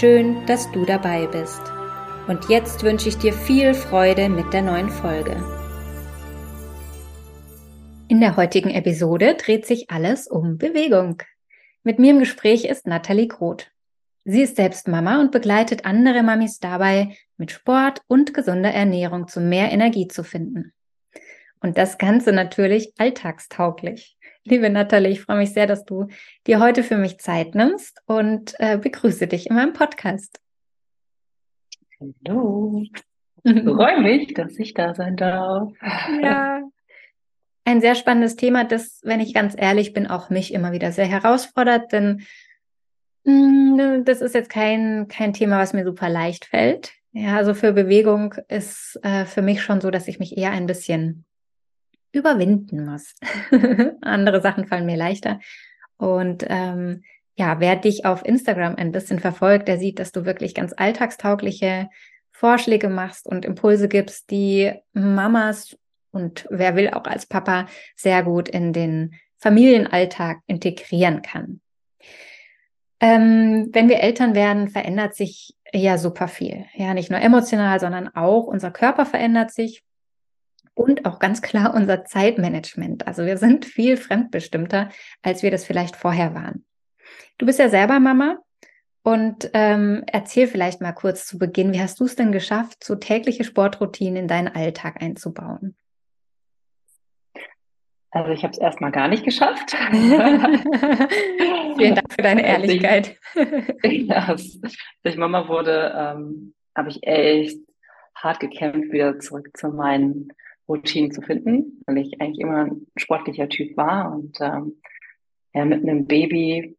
Schön, dass du dabei bist. Und jetzt wünsche ich dir viel Freude mit der neuen Folge. In der heutigen Episode dreht sich alles um Bewegung. Mit mir im Gespräch ist Nathalie Groth. Sie ist selbst Mama und begleitet andere Mamis dabei, mit Sport und gesunder Ernährung zu mehr Energie zu finden. Und das Ganze natürlich alltagstauglich. Liebe Nathalie, ich freue mich sehr, dass du dir heute für mich Zeit nimmst und äh, begrüße dich in meinem Podcast. Hallo. Ich freue mich, dass ich da sein darf. Ja. Ein sehr spannendes Thema, das, wenn ich ganz ehrlich bin, auch mich immer wieder sehr herausfordert, denn mh, mm, das ist jetzt kein, kein Thema, was mir super leicht fällt. Ja, also für Bewegung ist äh, für mich schon so, dass ich mich eher ein bisschen überwinden muss. Andere Sachen fallen mir leichter. Und ähm, ja, wer dich auf Instagram ein bisschen verfolgt, der sieht, dass du wirklich ganz alltagstaugliche Vorschläge machst und Impulse gibst, die Mamas und wer will auch als Papa sehr gut in den Familienalltag integrieren kann. Ähm, wenn wir Eltern werden, verändert sich ja super viel. Ja, nicht nur emotional, sondern auch unser Körper verändert sich und auch ganz klar unser Zeitmanagement. Also wir sind viel fremdbestimmter, als wir das vielleicht vorher waren. Du bist ja selber Mama und ähm, erzähl vielleicht mal kurz zu Beginn, wie hast du es denn geschafft, so tägliche Sportroutinen in deinen Alltag einzubauen? Also ich habe es erstmal gar nicht geschafft. Vielen Dank für deine Ehrlichkeit. Als ich, als ich Mama wurde, ähm, habe ich echt hart gekämpft, wieder zurück zu meinen Routinen zu finden, weil ich eigentlich immer ein sportlicher Typ war und ähm, ja, mit einem Baby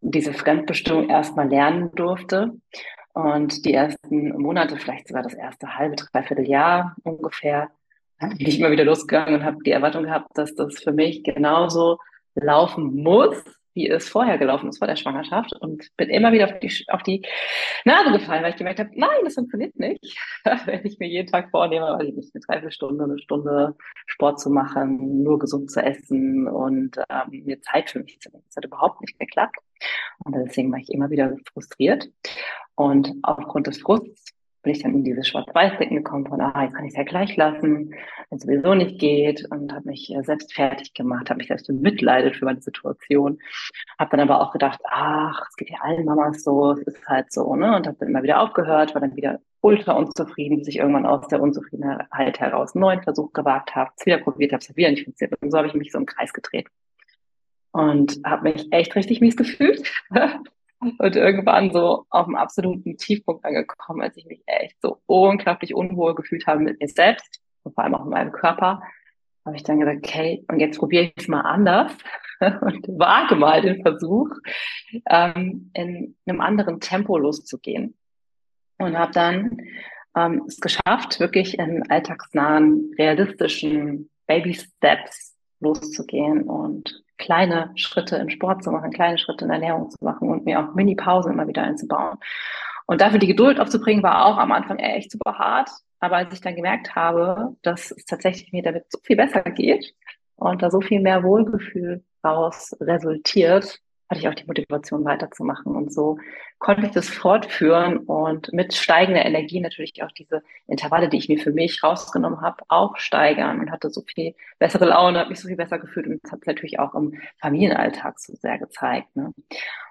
diese Fremdbestimmung erstmal lernen durfte. Und die ersten Monate, vielleicht sogar das erste halbe, dreiviertel Jahr ungefähr, bin ich immer wieder losgegangen und habe die Erwartung gehabt, dass das für mich genauso laufen muss, wie es vorher gelaufen ist vor der Schwangerschaft und bin immer wieder auf die, auf die Nase gefallen, weil ich gemerkt habe, nein, das funktioniert nicht. Wenn ich mir jeden Tag vornehme, weiß ich nicht, eine Dreiviertelstunde, eine Stunde Sport zu machen, nur gesund zu essen und ähm, mir Zeit für mich zu nehmen. Das hat überhaupt nicht geklappt. Und deswegen war ich immer wieder frustriert. Und aufgrund des Frusts bin ich dann in diese Schwarz-Weiß-Denken gekommen von, ah, jetzt kann ich es ja gleich lassen, wenn es sowieso nicht geht und habe mich äh, selbst fertig gemacht, habe mich selbst bemitleidet für meine Situation, habe dann aber auch gedacht, ach, es geht ja allen Mamas so, es ist halt so, ne, und habe dann immer wieder aufgehört, war dann wieder ultra unzufrieden, bis ich irgendwann aus der Unzufriedenheit heraus einen neuen Versuch gewagt habe, es wieder probiert habe, es wieder nicht funktioniert. Und so habe ich mich so im Kreis gedreht. Und habe mich echt richtig mies gefühlt und irgendwann so auf dem absoluten Tiefpunkt angekommen, als ich mich echt so unglaublich unwohl gefühlt habe mit mir selbst und vor allem auch mit meinem Körper, habe ich dann gesagt, okay, und jetzt probiere ich es mal anders und wage mal den Versuch, ähm, in einem anderen Tempo loszugehen. Und habe dann ähm, es geschafft, wirklich in alltagsnahen, realistischen Baby Steps loszugehen und kleine Schritte im Sport zu machen, kleine Schritte in Ernährung zu machen und mir auch Mini-Pausen immer wieder einzubauen. Und dafür die Geduld aufzubringen, war auch am Anfang echt super hart. Aber als ich dann gemerkt habe, dass es tatsächlich mir damit so viel besser geht und da so viel mehr Wohlgefühl daraus resultiert, hatte ich auch die Motivation weiterzumachen. Und so konnte ich das fortführen und mit steigender Energie natürlich auch diese Intervalle, die ich mir für mich rausgenommen habe, auch steigern und hatte so viel bessere Laune, habe mich so viel besser gefühlt und das hat natürlich auch im Familienalltag so sehr gezeigt. Ne?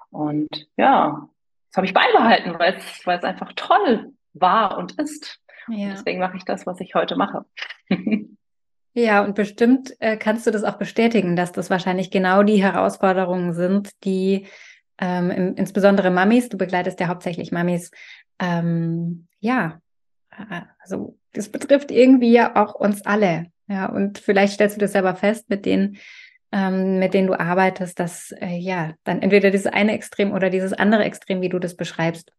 Und ja, das habe ich beibehalten, weil es, weil es einfach toll war und ist. Ja. Und deswegen mache ich das, was ich heute mache. Ja, und bestimmt äh, kannst du das auch bestätigen, dass das wahrscheinlich genau die Herausforderungen sind, die ähm, in, insbesondere Mamis, du begleitest ja hauptsächlich Mamis, ähm, ja, äh, also das betrifft irgendwie ja auch uns alle. Ja, und vielleicht stellst du das selber fest mit denen, ähm, mit denen du arbeitest, dass äh, ja dann entweder dieses eine Extrem oder dieses andere Extrem, wie du das beschreibst,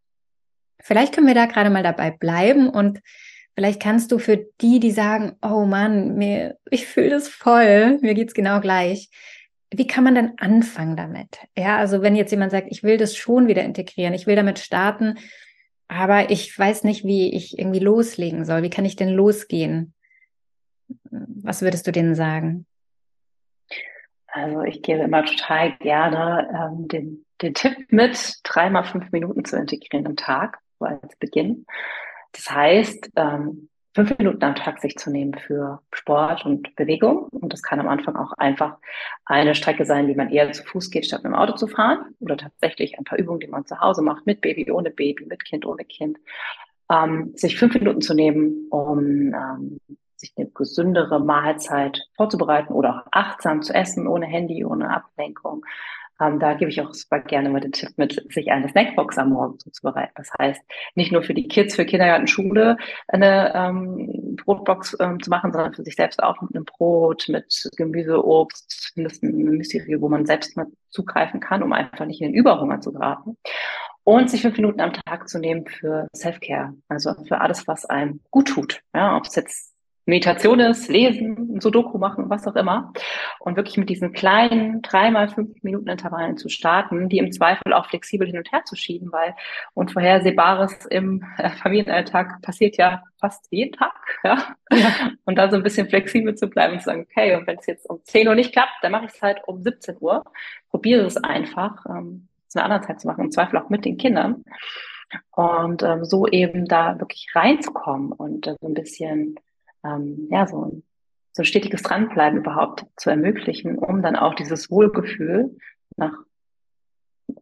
vielleicht können wir da gerade mal dabei bleiben und vielleicht kannst du für die, die sagen, oh Mann, mir, ich fühle das voll, mir geht's genau gleich. Wie kann man denn anfangen damit? Ja, also wenn jetzt jemand sagt, ich will das schon wieder integrieren, ich will damit starten, aber ich weiß nicht, wie ich irgendwie loslegen soll. Wie kann ich denn losgehen? Was würdest du denen sagen? Also ich gebe immer total gerne ähm, den, den Tipp mit, dreimal fünf Minuten zu integrieren am Tag, so als Beginn. Das heißt, ähm, fünf Minuten am Tag sich zu nehmen für Sport und Bewegung. Und das kann am Anfang auch einfach eine Strecke sein, die man eher zu Fuß geht, statt mit dem Auto zu fahren. Oder tatsächlich ein paar Übungen, die man zu Hause macht, mit Baby, ohne Baby, mit Kind, ohne Kind. Ähm, sich fünf Minuten zu nehmen, um ähm, sich eine gesündere Mahlzeit vorzubereiten oder auch achtsam zu essen, ohne Handy, ohne Ablenkung. Ähm, da gebe ich auch super gerne mal den Tipp mit, sich eine Snackbox am Morgen zuzubereiten. Das heißt, nicht nur für die Kids, für Kindergarten, Schule eine ähm, Brotbox ähm, zu machen, sondern für sich selbst auch mit einem Brot, mit Gemüse, Obst, Nüssen, Müsli, wo man selbst mal zugreifen kann, um einfach nicht in den Überhunger zu geraten. Und sich fünf Minuten am Tag zu nehmen für Self-Care, also für alles, was einem gut tut. Ja, ob es jetzt Meditation ist, lesen, Sudoku machen, was auch immer. Und wirklich mit diesen kleinen dreimal fünf Minuten Intervallen zu starten, die im Zweifel auch flexibel hin und her zu schieben, weil Unvorhersehbares im äh, Familienalltag passiert ja fast jeden Tag. Ja? ja. Und da so ein bisschen flexibel zu bleiben und zu sagen, okay, und wenn es jetzt um 10 Uhr nicht klappt, dann mache ich es halt um 17 Uhr. Probiere es einfach, ähm, zu einer anderen Zeit zu machen, im Zweifel auch mit den Kindern. Und ähm, so eben da wirklich reinzukommen und äh, so ein bisschen ähm, ja, so, so ein stetiges Dranbleiben überhaupt zu ermöglichen, um dann auch dieses Wohlgefühl nach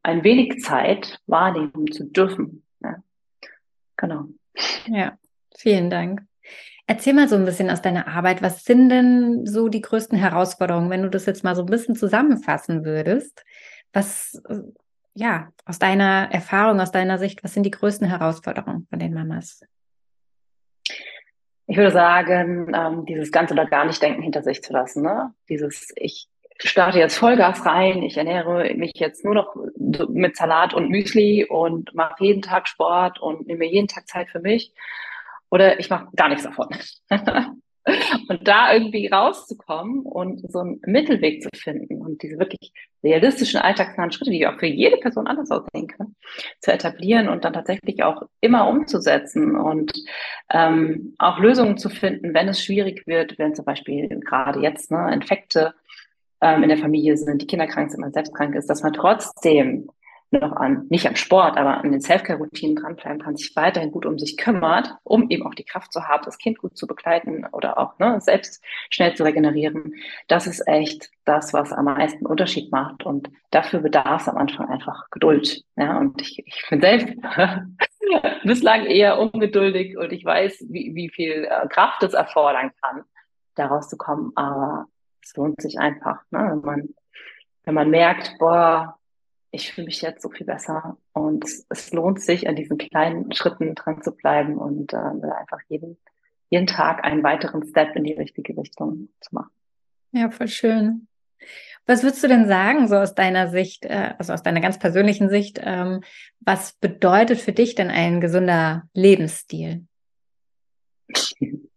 ein wenig Zeit wahrnehmen zu dürfen. Ja. Genau. Ja, vielen Dank. Erzähl mal so ein bisschen aus deiner Arbeit. Was sind denn so die größten Herausforderungen, wenn du das jetzt mal so ein bisschen zusammenfassen würdest? Was, ja, aus deiner Erfahrung, aus deiner Sicht, was sind die größten Herausforderungen von den Mamas? Ich würde sagen, ähm, dieses ganze oder gar nicht denken hinter sich zu lassen. Ne? Dieses, ich starte jetzt Vollgas rein, ich ernähre mich jetzt nur noch mit Salat und Müsli und mache jeden Tag Sport und nehme jeden Tag Zeit für mich. Oder ich mache gar nichts davon. Und da irgendwie rauszukommen und so einen Mittelweg zu finden und diese wirklich realistischen, alltagsnahen Schritte, die auch für jede Person anders aussehen können, zu etablieren und dann tatsächlich auch immer umzusetzen und ähm, auch Lösungen zu finden, wenn es schwierig wird, wenn zum Beispiel gerade jetzt ne, Infekte ähm, in der Familie sind, die Kinder krank sind, man selbst krank ist, dass man trotzdem noch an, nicht am Sport, aber an den Selfcare-Routinen dranbleiben kann, sich weiterhin gut um sich kümmert, um eben auch die Kraft zu haben, das Kind gut zu begleiten oder auch ne, selbst schnell zu regenerieren. Das ist echt das, was am meisten Unterschied macht. Und dafür bedarf es am Anfang einfach Geduld. Ja, und ich, ich bin selbst bislang eher ungeduldig und ich weiß, wie, wie viel äh, Kraft es erfordern kann, daraus zu kommen. Aber es lohnt sich einfach, ne, wenn man, wenn man merkt, boah, ich fühle mich jetzt so viel besser und es lohnt sich, an diesen kleinen Schritten dran zu bleiben und äh, einfach jeden, jeden Tag einen weiteren Step in die richtige Richtung zu machen. Ja, voll schön. Was würdest du denn sagen, so aus deiner Sicht, äh, also aus deiner ganz persönlichen Sicht, ähm, was bedeutet für dich denn ein gesunder Lebensstil?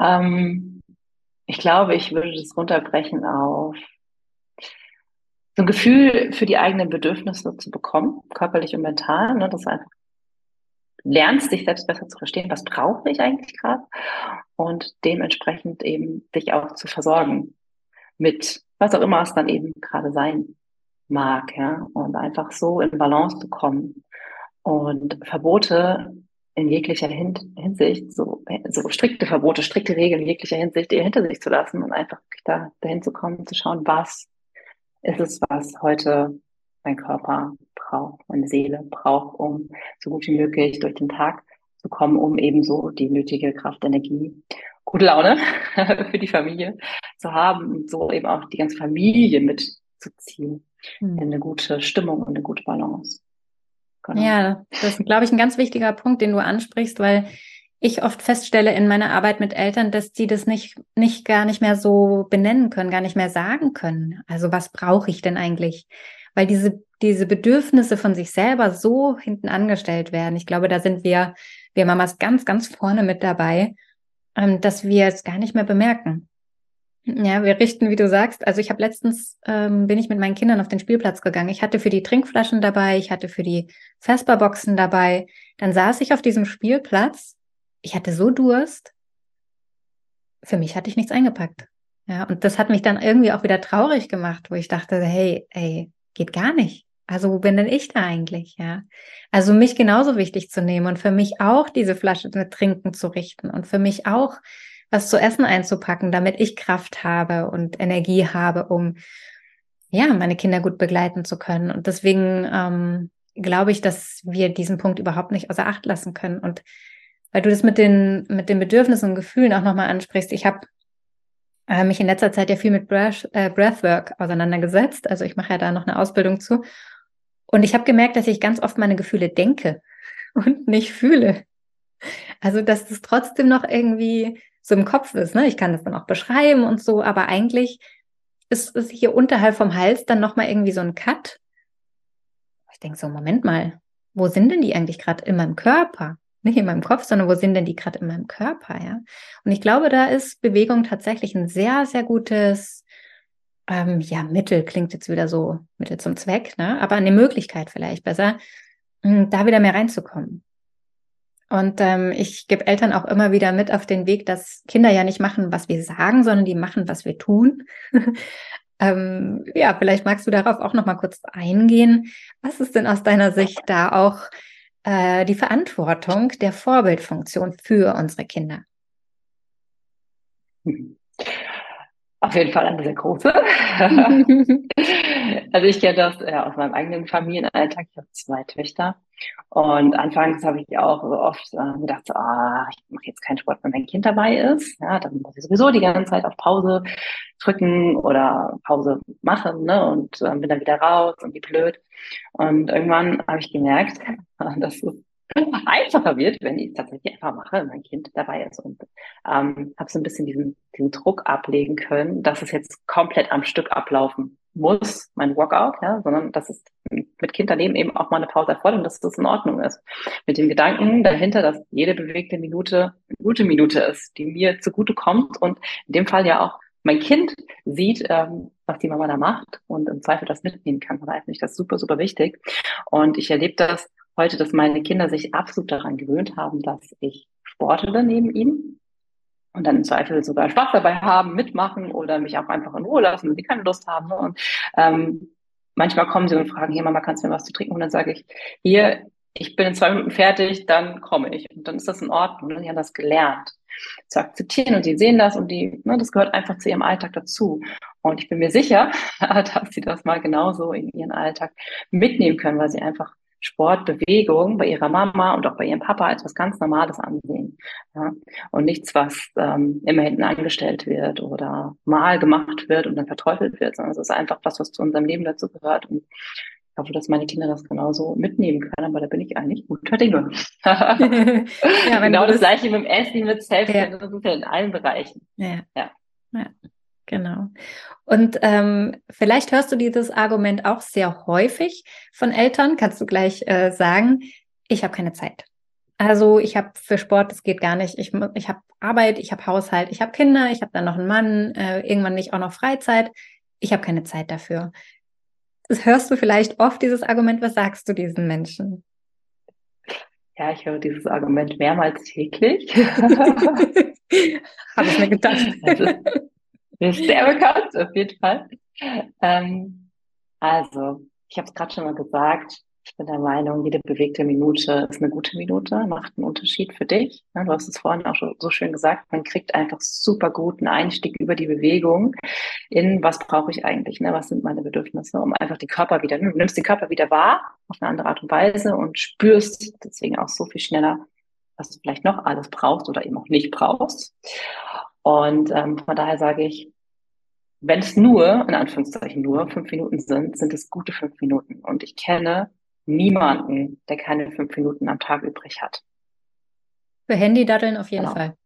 ähm, ich glaube, ich würde das runterbrechen auf ein Gefühl für die eigenen Bedürfnisse zu bekommen, körperlich und mental, ne, dass du einfach lernst, dich selbst besser zu verstehen, was brauche ich eigentlich gerade und dementsprechend eben dich auch zu versorgen mit was auch immer es dann eben gerade sein mag, ja, und einfach so in Balance zu kommen und Verbote in jeglicher Hinsicht, so, so strikte Verbote, strikte Regeln in jeglicher Hinsicht hinter sich zu lassen und einfach da dahin zu kommen, zu schauen, was ist es, was heute mein Körper braucht, meine Seele braucht, um so gut wie möglich durch den Tag zu kommen, um eben so die nötige Kraft, Energie, gute Laune für die Familie zu haben und so eben auch die ganze Familie mitzuziehen mhm. in eine gute Stimmung und eine gute Balance. Genau. Ja, das ist, glaube ich, ein ganz wichtiger Punkt, den du ansprichst, weil ich oft feststelle in meiner Arbeit mit Eltern, dass die das nicht, nicht gar nicht mehr so benennen können, gar nicht mehr sagen können. Also was brauche ich denn eigentlich? weil diese, diese Bedürfnisse von sich selber so hinten angestellt werden. Ich glaube, da sind wir, wir Mamas ganz, ganz vorne mit dabei, ähm, dass wir es gar nicht mehr bemerken. Ja, wir richten, wie du sagst. Also ich habe letztens ähm, bin ich mit meinen Kindern auf den Spielplatz gegangen. Ich hatte für die Trinkflaschen dabei, ich hatte für die Vesperboxen dabei. Dann saß ich auf diesem Spielplatz. Ich hatte so Durst. Für mich hatte ich nichts eingepackt. Ja, und das hat mich dann irgendwie auch wieder traurig gemacht, wo ich dachte, hey, ey, geht gar nicht. Also wo bin denn ich da eigentlich? Ja, also mich genauso wichtig zu nehmen und für mich auch diese Flasche mit Trinken zu richten und für mich auch was zu essen einzupacken, damit ich Kraft habe und Energie habe, um ja meine Kinder gut begleiten zu können. Und deswegen ähm, glaube ich, dass wir diesen Punkt überhaupt nicht außer Acht lassen können. Und weil du das mit den mit den Bedürfnissen und Gefühlen auch nochmal ansprichst, ich habe äh, mich in letzter Zeit ja viel mit Breath, äh, Breathwork auseinandergesetzt. Also ich mache ja da noch eine Ausbildung zu. Und ich habe gemerkt, dass ich ganz oft meine Gefühle denke und nicht fühle. Also dass das trotzdem noch irgendwie so im Kopf ist. Ne? Ich kann das dann auch beschreiben und so, aber eigentlich ist es hier unterhalb vom Hals dann nochmal irgendwie so ein Cut. Ich denke so, Moment mal, wo sind denn die eigentlich gerade in meinem Körper? Nicht in meinem Kopf, sondern wo sind denn die gerade in meinem Körper, ja? Und ich glaube, da ist Bewegung tatsächlich ein sehr, sehr gutes, ähm, ja, Mittel, klingt jetzt wieder so, Mittel zum Zweck, ne? Aber eine Möglichkeit vielleicht besser, hm, da wieder mehr reinzukommen. Und ähm, ich gebe Eltern auch immer wieder mit auf den Weg, dass Kinder ja nicht machen, was wir sagen, sondern die machen, was wir tun. ähm, ja, vielleicht magst du darauf auch noch mal kurz eingehen. Was ist denn aus deiner Sicht da auch äh, die Verantwortung der Vorbildfunktion für unsere Kinder? Auf jeden Fall eine sehr große. also ich kenne das ja, aus meinem eigenen Familienalltag. Ich habe zwei Töchter und anfangs habe ich auch so oft äh, gedacht, so, ah, ich mache jetzt keinen Sport, wenn mein Kind dabei ist. Ja, dann muss ich sowieso die ganze Zeit auf Pause drücken oder Pause machen ne, und äh, bin dann wieder raus und wie blöd. Und irgendwann habe ich gemerkt, dass es einfacher wird, wenn ich es tatsächlich einfach mache, wenn mein Kind dabei ist. Und ähm, habe so ein bisschen diesen, diesen Druck ablegen können, dass es jetzt komplett am Stück ablaufen muss, mein Workout, ja, sondern dass es mit Kind daneben eben auch mal eine Pause erfordert und dass das in Ordnung ist. Mit dem Gedanken dahinter, dass jede bewegte Minute eine gute Minute ist, die mir zugute kommt und in dem Fall ja auch mein Kind sieht, ähm, was die Mama da macht und im Zweifel das mitnehmen kann. Da finde ich das super, super wichtig. Und ich erlebe das heute, dass meine Kinder sich absolut daran gewöhnt haben, dass ich sportle neben ihnen und dann im Zweifel sogar Spaß dabei haben, mitmachen oder mich auch einfach in Ruhe lassen, wenn sie keine Lust haben. Und ähm, manchmal kommen sie und fragen, hier Mama, kannst du mir was zu trinken? Und dann sage ich, hier, ich bin in zwei Minuten fertig, dann komme ich. Und dann ist das in Ordnung. Und die haben das gelernt zu akzeptieren und die sehen das und die, ne, das gehört einfach zu ihrem Alltag dazu. Und ich bin mir sicher, dass sie das mal genauso in ihren Alltag mitnehmen können, weil sie einfach Sport, Bewegung bei ihrer Mama und auch bei ihrem Papa als was ganz Normales ansehen. Ja? Und nichts, was ähm, immer hinten angestellt wird oder mal gemacht wird und dann verteufelt wird, sondern es ist einfach was, was zu unserem Leben dazu gehört. Und ich hoffe, dass meine Kinder das genauso mitnehmen können, aber da bin ich eigentlich guter Dinge. ja, genau das, das gleiche mit dem Essen, mit Selbst, ja. das ist ja in allen Bereichen. Ja. ja. ja. Genau. Und ähm, vielleicht hörst du dieses Argument auch sehr häufig von Eltern. Kannst du gleich äh, sagen, ich habe keine Zeit. Also ich habe für Sport, das geht gar nicht. Ich, ich habe Arbeit, ich habe Haushalt, ich habe Kinder, ich habe dann noch einen Mann, äh, irgendwann nicht auch noch Freizeit. Ich habe keine Zeit dafür. Das hörst du vielleicht oft, dieses Argument. Was sagst du diesen Menschen? Ja, ich höre dieses Argument mehrmals täglich. habe ich mir gedacht. Ist sehr bekannt, auf jeden Fall. Ähm, also, ich habe es gerade schon mal gesagt, ich bin der Meinung, jede bewegte Minute ist eine gute Minute, macht einen Unterschied für dich. Du hast es vorhin auch so schön gesagt, man kriegt einfach super guten Einstieg über die Bewegung in, was brauche ich eigentlich, ne? was sind meine Bedürfnisse, um einfach den Körper wieder, du nimmst den Körper wieder wahr auf eine andere Art und Weise und spürst deswegen auch so viel schneller, was du vielleicht noch alles brauchst oder eben auch nicht brauchst. Und ähm, von daher sage ich, wenn es nur, in Anführungszeichen nur, fünf Minuten sind, sind es gute fünf Minuten. Und ich kenne niemanden, der keine fünf Minuten am Tag übrig hat. Für Handy-Daddeln auf jeden genau. Fall.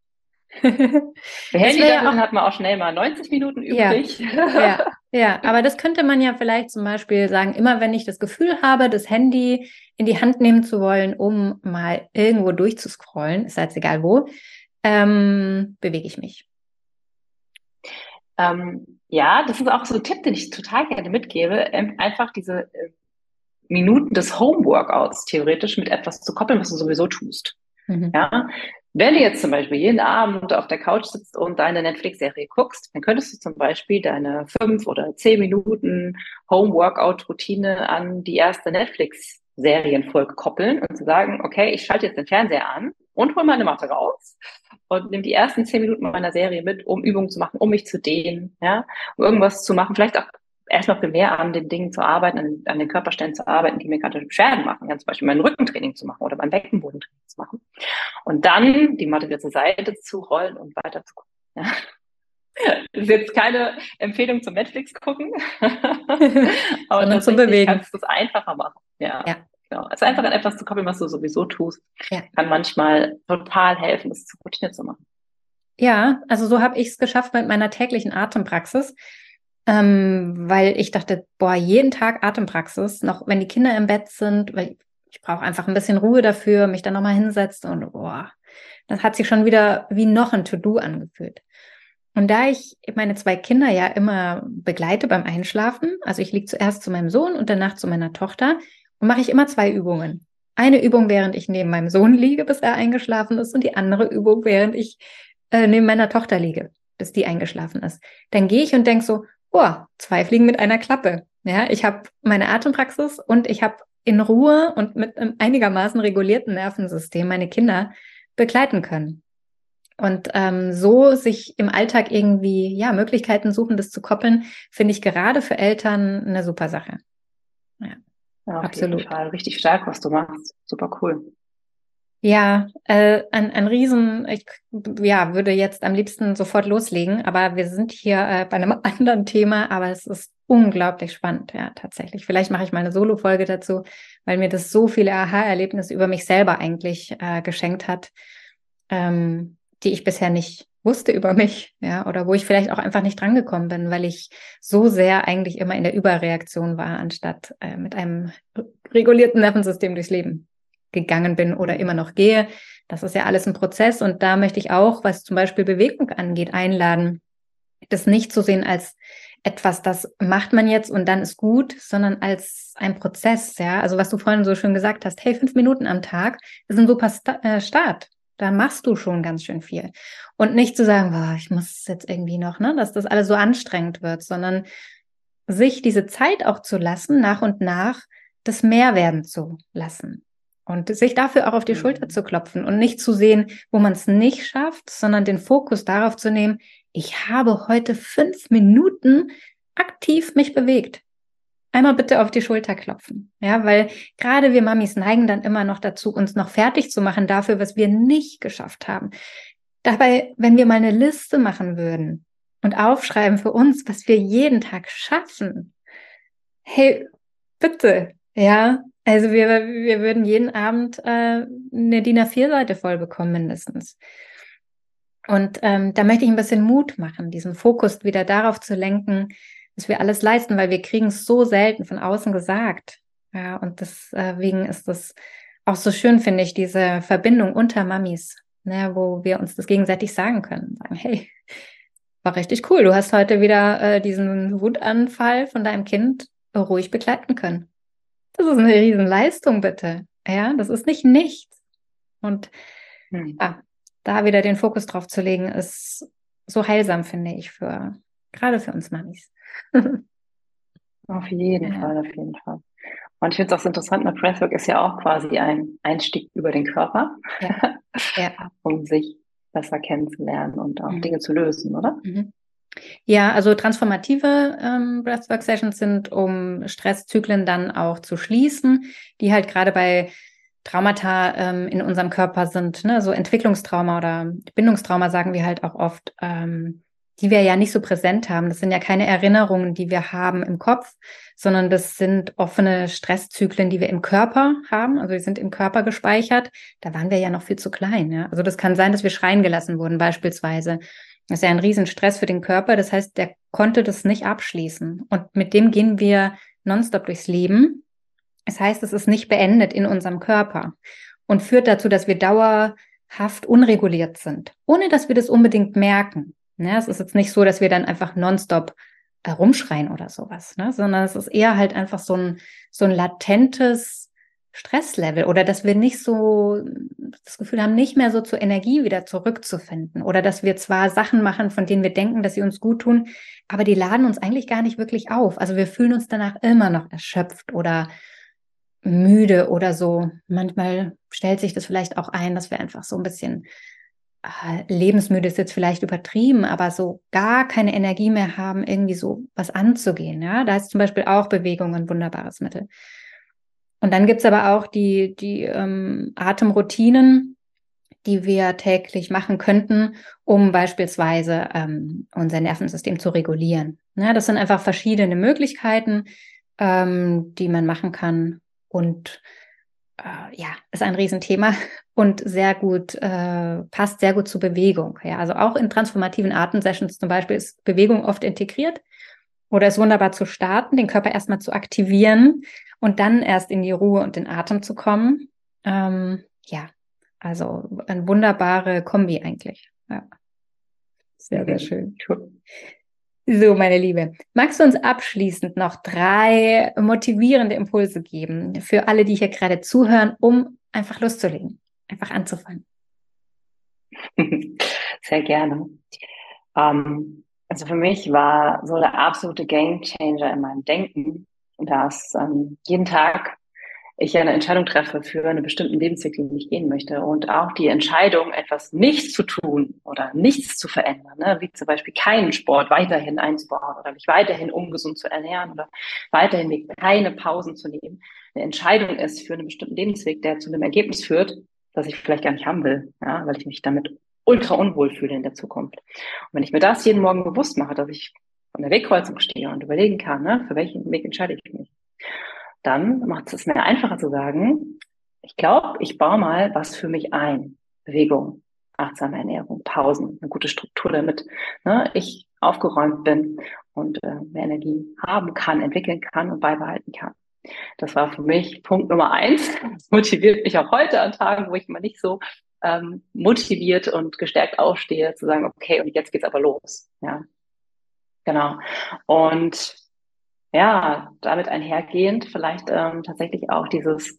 Für Handy-Daddeln ja hat man auch schnell mal 90 Minuten übrig. Ja. ja. Ja, aber das könnte man ja vielleicht zum Beispiel sagen, immer wenn ich das Gefühl habe, das Handy in die Hand nehmen zu wollen, um mal irgendwo durchzuscrollen, ist jetzt egal wo, ähm, bewege ich mich. Ähm, ja, das ist auch so ein Tipp, den ich total gerne mitgebe. Ähm, einfach diese äh, Minuten des Homeworkouts theoretisch mit etwas zu koppeln, was du sowieso tust. Mhm. Ja, wenn du jetzt zum Beispiel jeden Abend auf der Couch sitzt und deine Netflix-Serie guckst, dann könntest du zum Beispiel deine fünf oder zehn Minuten Home-Workout-Routine an die erste Netflix-Serienfolge koppeln und zu sagen, okay, ich schalte jetzt den Fernseher an und hol meine Matte raus und nimm die ersten zehn Minuten meiner Serie mit, um Übungen zu machen, um mich zu dehnen, ja, um irgendwas zu machen, vielleicht auch erstmal primär an den Dingen zu arbeiten, an, an, den Körperstellen zu arbeiten, die mir gerade Beschwerden machen, ja, zum Beispiel mein Rückentraining zu machen oder mein Beckenbodentraining zu machen. Und dann die Matte wieder zur Seite zu rollen und weiter zu gucken. Ja. Das ist jetzt keine Empfehlung zum Netflix gucken, aber Sondern zum Bewegen. kannst du es einfacher machen. Ja, ja. Genau. Also einfach an etwas zu koppeln, was du sowieso tust, ja. kann manchmal total helfen, das zu Routine zu machen. Ja, also so habe ich es geschafft mit meiner täglichen Atempraxis ähm, weil ich dachte, boah, jeden Tag Atempraxis, noch wenn die Kinder im Bett sind, weil ich brauche einfach ein bisschen Ruhe dafür, mich dann nochmal hinsetzt und boah, das hat sich schon wieder wie noch ein To-Do angefühlt. Und da ich meine zwei Kinder ja immer begleite beim Einschlafen, also ich liege zuerst zu meinem Sohn und danach zu meiner Tochter, und mache ich immer zwei Übungen. Eine Übung, während ich neben meinem Sohn liege, bis er eingeschlafen ist, und die andere Übung, während ich äh, neben meiner Tochter liege, bis die eingeschlafen ist. Dann gehe ich und denke so, oh, zwei Fliegen mit einer Klappe. Ja, ich habe meine Atempraxis und ich habe in Ruhe und mit einem einigermaßen regulierten Nervensystem meine Kinder begleiten können. Und ähm, so sich im Alltag irgendwie ja Möglichkeiten suchen, das zu koppeln, finde ich gerade für Eltern eine super Sache. Ja, ja absolut. Fall. Richtig stark, was du machst. Super cool. Ja, äh, ein, ein Riesen, ich ja, würde jetzt am liebsten sofort loslegen, aber wir sind hier äh, bei einem anderen Thema, aber es ist unglaublich spannend, ja, tatsächlich. Vielleicht mache ich mal eine Solo-Folge dazu, weil mir das so viele Aha-Erlebnisse über mich selber eigentlich äh, geschenkt hat, ähm, die ich bisher nicht wusste über mich, ja, oder wo ich vielleicht auch einfach nicht drangekommen bin, weil ich so sehr eigentlich immer in der Überreaktion war, anstatt äh, mit einem regulierten Nervensystem durchs Leben gegangen bin oder immer noch gehe. Das ist ja alles ein Prozess und da möchte ich auch, was zum Beispiel Bewegung angeht, einladen, das nicht zu sehen als etwas, das macht man jetzt und dann ist gut, sondern als ein Prozess, ja. Also was du vorhin so schön gesagt hast, hey, fünf Minuten am Tag ist ein super äh, Start. Da machst du schon ganz schön viel. Und nicht zu sagen, boah, ich muss jetzt irgendwie noch, ne, dass das alles so anstrengend wird, sondern sich diese Zeit auch zu lassen, nach und nach das mehr werden zu lassen. Und sich dafür auch auf die Schulter mhm. zu klopfen und nicht zu sehen, wo man es nicht schafft, sondern den Fokus darauf zu nehmen, ich habe heute fünf Minuten aktiv mich bewegt. Einmal bitte auf die Schulter klopfen. Ja, weil gerade wir Mamis neigen dann immer noch dazu, uns noch fertig zu machen dafür, was wir nicht geschafft haben. Dabei, wenn wir mal eine Liste machen würden und aufschreiben für uns, was wir jeden Tag schaffen. Hey, bitte, ja, also wir, wir würden jeden Abend äh, eine DIN A4-Seite voll bekommen, mindestens. Und ähm, da möchte ich ein bisschen Mut machen, diesen Fokus wieder darauf zu lenken, dass wir alles leisten, weil wir kriegen es so selten von außen gesagt. Ja, und deswegen ist das auch so schön, finde ich, diese Verbindung unter Mamis, ne, wo wir uns das gegenseitig sagen können. Sagen, hey, war richtig cool. Du hast heute wieder äh, diesen Wutanfall von deinem Kind ruhig begleiten können. Das ist eine Riesenleistung, bitte. Ja, das ist nicht nichts. Und hm. ja, da wieder den Fokus drauf zu legen, ist so heilsam, finde ich, für gerade für uns Mamis. auf jeden ja. Fall, auf jeden Fall. Und ich finde es auch so interessant, eine Breathwork ist ja auch quasi ein Einstieg über den Körper, ja. Ja. um sich besser kennenzulernen und auch mhm. Dinge zu lösen, oder? Mhm. Ja, also transformative ähm, Breathwork Sessions sind, um Stresszyklen dann auch zu schließen, die halt gerade bei Traumata ähm, in unserem Körper sind, ne? so Entwicklungstrauma oder Bindungstrauma sagen wir halt auch oft, ähm, die wir ja nicht so präsent haben. Das sind ja keine Erinnerungen, die wir haben im Kopf, sondern das sind offene Stresszyklen, die wir im Körper haben. Also die sind im Körper gespeichert. Da waren wir ja noch viel zu klein. Ja? Also das kann sein, dass wir schreien gelassen wurden beispielsweise Das ist ja ein Riesenstress für den Körper. Das heißt, der konnte das nicht abschließen. Und mit dem gehen wir nonstop durchs Leben. Das heißt, es ist nicht beendet in unserem Körper und führt dazu, dass wir dauerhaft unreguliert sind, ohne dass wir das unbedingt merken. Ne? Es ist jetzt nicht so, dass wir dann einfach nonstop herumschreien oder sowas, ne? sondern es ist eher halt einfach so ein, so ein latentes Stresslevel oder dass wir nicht so das Gefühl haben, nicht mehr so zur Energie wieder zurückzufinden oder dass wir zwar Sachen machen, von denen wir denken, dass sie uns gut tun, aber die laden uns eigentlich gar nicht wirklich auf. Also wir fühlen uns danach immer noch erschöpft oder müde oder so. Manchmal stellt sich das vielleicht auch ein, dass wir einfach so ein bisschen äh, lebensmüde ist jetzt vielleicht übertrieben, aber so gar keine Energie mehr haben, irgendwie so was anzugehen. Ja, da ist zum Beispiel auch Bewegung ein wunderbares Mittel. Und dann gibt's aber auch die, die ähm, Atemroutinen, die wir täglich machen könnten, um beispielsweise ähm, unser Nervensystem zu regulieren. Ja, das sind einfach verschiedene Möglichkeiten, ähm, die man machen kann. Und äh, ja, ist ein Riesenthema und sehr gut, äh, passt sehr gut zur Bewegung. Ja, also auch in transformativen Atemsessions zum Beispiel ist Bewegung oft integriert oder ist wunderbar zu starten, den Körper erstmal zu aktivieren und dann erst in die Ruhe und den Atem zu kommen. Ähm, ja, also eine wunderbare Kombi eigentlich. Ja. Sehr, sehr schön. So, meine Liebe, magst du uns abschließend noch drei motivierende Impulse geben für alle, die hier gerade zuhören, um einfach loszulegen, einfach anzufangen? Sehr gerne. Ähm, also für mich war so der absolute Game Changer in meinem Denken, dass ähm, jeden Tag ich eine Entscheidung treffe für einen bestimmten Lebensweg, den ich gehen möchte. Und auch die Entscheidung, etwas nicht zu tun oder nichts zu verändern, ne? wie zum Beispiel keinen Sport weiterhin einzubauen oder mich weiterhin ungesund zu ernähren oder weiterhin keine Pausen zu nehmen, eine Entscheidung ist für einen bestimmten Lebensweg, der zu einem Ergebnis führt, das ich vielleicht gar nicht haben will, ja? weil ich mich damit ultra unwohl fühle in der Zukunft. Und wenn ich mir das jeden Morgen bewusst mache, dass ich an der Wegkreuzung stehe und überlegen kann, ne, für welchen Weg entscheide ich mich, dann macht es mir einfacher zu sagen, ich glaube, ich baue mal was für mich ein. Bewegung, achtsame Ernährung, Pausen, eine gute Struktur, damit ne, ich aufgeräumt bin und äh, mehr Energie haben kann, entwickeln kann und beibehalten kann. Das war für mich Punkt Nummer eins. Das motiviert mich auch heute an Tagen, wo ich mal nicht so ähm, motiviert und gestärkt aufstehe, zu sagen, okay, und jetzt geht's aber los. Ja, genau. Und ja, damit einhergehend vielleicht ähm, tatsächlich auch dieses,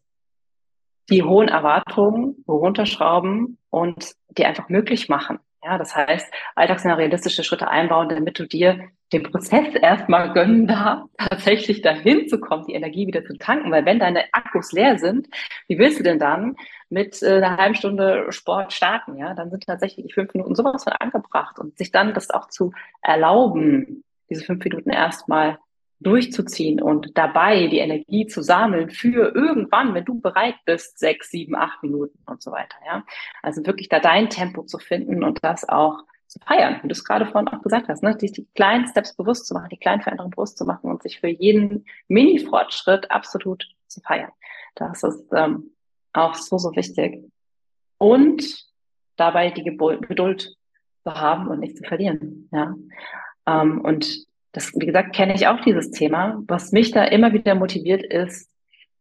die hohen Erwartungen runterschrauben und die einfach möglich machen. Ja, das heißt, alltagsnah realistische Schritte einbauen, damit du dir den Prozess erstmal gönnen darfst, tatsächlich dahin zu kommen, die Energie wieder zu tanken. Weil wenn deine Akkus leer sind, wie willst du denn dann mit äh, einer halben Stunde Sport starten? Ja, dann sind tatsächlich fünf Minuten sowas von angebracht und sich dann das auch zu erlauben, diese fünf Minuten erstmal durchzuziehen und dabei die Energie zu sammeln für irgendwann, wenn du bereit bist, sechs, sieben, acht Minuten und so weiter. Ja, also wirklich da dein Tempo zu finden und das auch zu feiern, wie du es gerade vorhin auch gesagt hast, ne? die, die kleinen Steps bewusst zu machen, die kleinen Veränderungen bewusst zu machen und sich für jeden Mini-Fortschritt absolut zu feiern. Das ist ähm, auch so, so wichtig. Und dabei die Geduld zu haben und nicht zu verlieren. Ja. Ähm, und das, wie gesagt, kenne ich auch dieses Thema. Was mich da immer wieder motiviert ist,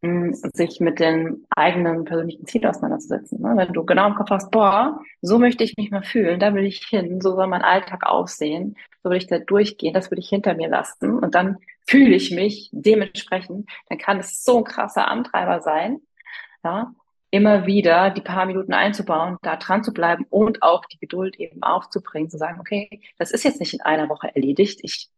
hm, sich mit den eigenen persönlichen Zielen auseinanderzusetzen. Ne? Wenn du genau im Kopf hast, boah, so möchte ich mich mal fühlen, da will ich hin, so soll mein Alltag aussehen, so will ich da durchgehen, das will ich hinter mir lassen und dann fühle ich mich dementsprechend, dann kann es so ein krasser Antreiber sein, ja, immer wieder die paar Minuten einzubauen, da dran zu bleiben und auch die Geduld eben aufzubringen, zu sagen, okay, das ist jetzt nicht in einer Woche erledigt, ich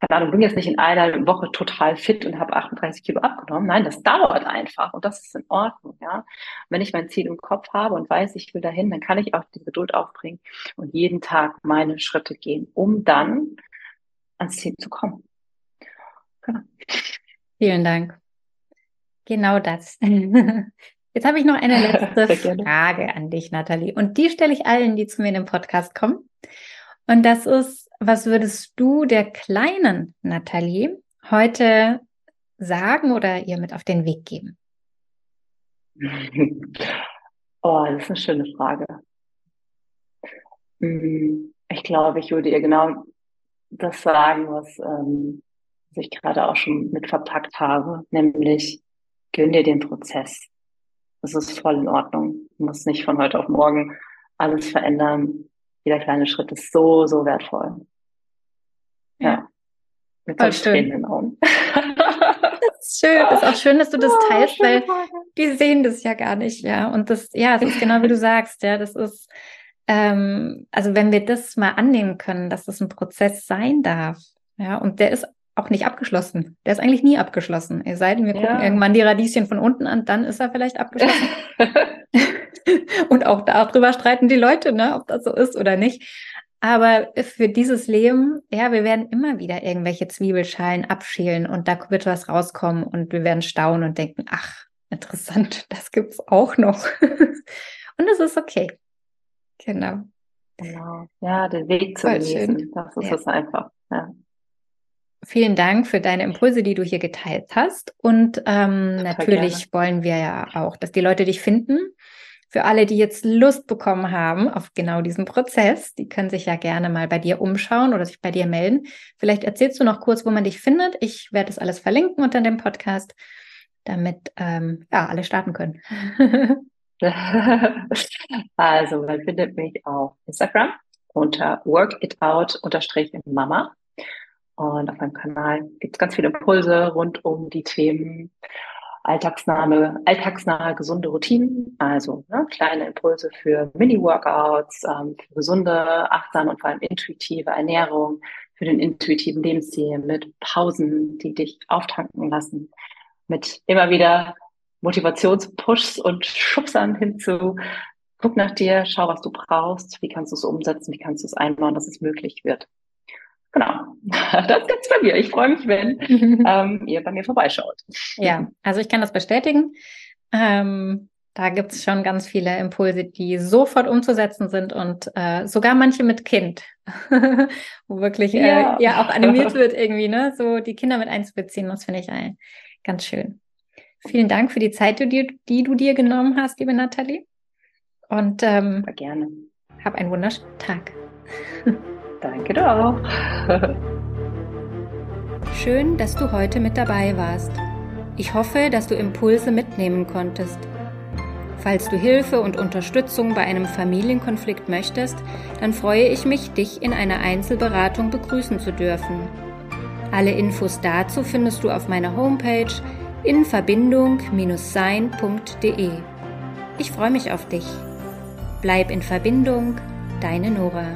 keine Ahnung, bin jetzt nicht in einer Woche total fit und habe 38 Kilo abgenommen. Nein, das dauert einfach und das ist in Ordnung, ja. Wenn ich mein Ziel im Kopf habe und weiß, ich will dahin, dann kann ich auch die Geduld aufbringen und jeden Tag meine Schritte gehen, um dann ans Ziel zu kommen. Genau. Vielen Dank. Genau das. Jetzt habe ich noch eine letzte Frage an dich, Nathalie. Und die stelle ich allen, die zu mir in den Podcast kommen. Und das ist, was würdest du der kleinen Nathalie heute sagen oder ihr mit auf den Weg geben? Oh, das ist eine schöne Frage. Hm, ich glaube, ich würde ihr genau das sagen, was, ähm, was ich gerade auch schon mit verpackt habe, nämlich gönn dir den Prozess. Das ist voll in Ordnung. Du musst nicht von heute auf morgen alles verändern. Jeder kleine Schritt ist so, so wertvoll. Ja. ja. Mit Voll schön. In den Augen. Das ist schön. Das ist auch schön, dass du das oh, teilst, weil die sehen das ja gar nicht, ja. Und das, ja, das ist genau wie du sagst, ja. Das ist, ähm, also wenn wir das mal annehmen können, dass das ein Prozess sein darf, ja, und der ist auch nicht abgeschlossen. Der ist eigentlich nie abgeschlossen. Es sei denn, wir gucken ja. irgendwann die Radieschen von unten an, dann ist er vielleicht abgeschlossen. und auch darüber streiten die Leute, ne, ob das so ist oder nicht. Aber für dieses Leben, ja, wir werden immer wieder irgendwelche Zwiebelschalen abschälen und da wird was rauskommen und wir werden staunen und denken, ach, interessant, das gibt's auch noch. und es ist okay. Genau. Genau. Ja, den Weg zu genießen. Das ist ja. es einfach. Ja. Vielen Dank für deine Impulse, die du hier geteilt hast. Und ähm, natürlich gerne. wollen wir ja auch, dass die Leute dich finden. Für alle, die jetzt Lust bekommen haben auf genau diesen Prozess, die können sich ja gerne mal bei dir umschauen oder sich bei dir melden. Vielleicht erzählst du noch kurz, wo man dich findet. Ich werde das alles verlinken unter dem Podcast, damit ähm, ja alle starten können. also, man findet mich auf Instagram unter workitout-mama. Und auf meinem Kanal gibt es ganz viele Impulse rund um die Themen alltagsnahe, alltagsnahe gesunde Routinen, also ne, kleine Impulse für Mini-Workouts, ähm, für gesunde, achtsame und vor allem intuitive Ernährung, für den intuitiven Lebensstil mit Pausen, die dich auftanken lassen, mit immer wieder Motivationspushs und Schubsern hinzu. Guck nach dir, schau, was du brauchst, wie kannst du es umsetzen, wie kannst du es einbauen, dass es möglich wird. Genau, das gibt's bei mir. Ich freue mich, wenn ähm, ihr bei mir vorbeischaut. Ja, also ich kann das bestätigen. Ähm, da gibt es schon ganz viele Impulse, die sofort umzusetzen sind und äh, sogar manche mit Kind, wo wirklich äh, ja. ja auch animiert wird irgendwie, ne, so die Kinder mit einzubeziehen. Das finde ich ein, ganz schön. Vielen Dank für die Zeit, die, die du dir genommen hast, liebe Nathalie. Und ähm, gerne. Hab einen wunderschönen Tag. Danke doch. Schön, dass du heute mit dabei warst. Ich hoffe, dass du Impulse mitnehmen konntest. Falls du Hilfe und Unterstützung bei einem Familienkonflikt möchtest, dann freue ich mich, dich in einer Einzelberatung begrüßen zu dürfen. Alle Infos dazu findest du auf meiner Homepage in verbindung-sein.de. Ich freue mich auf dich. Bleib in Verbindung, deine Nora.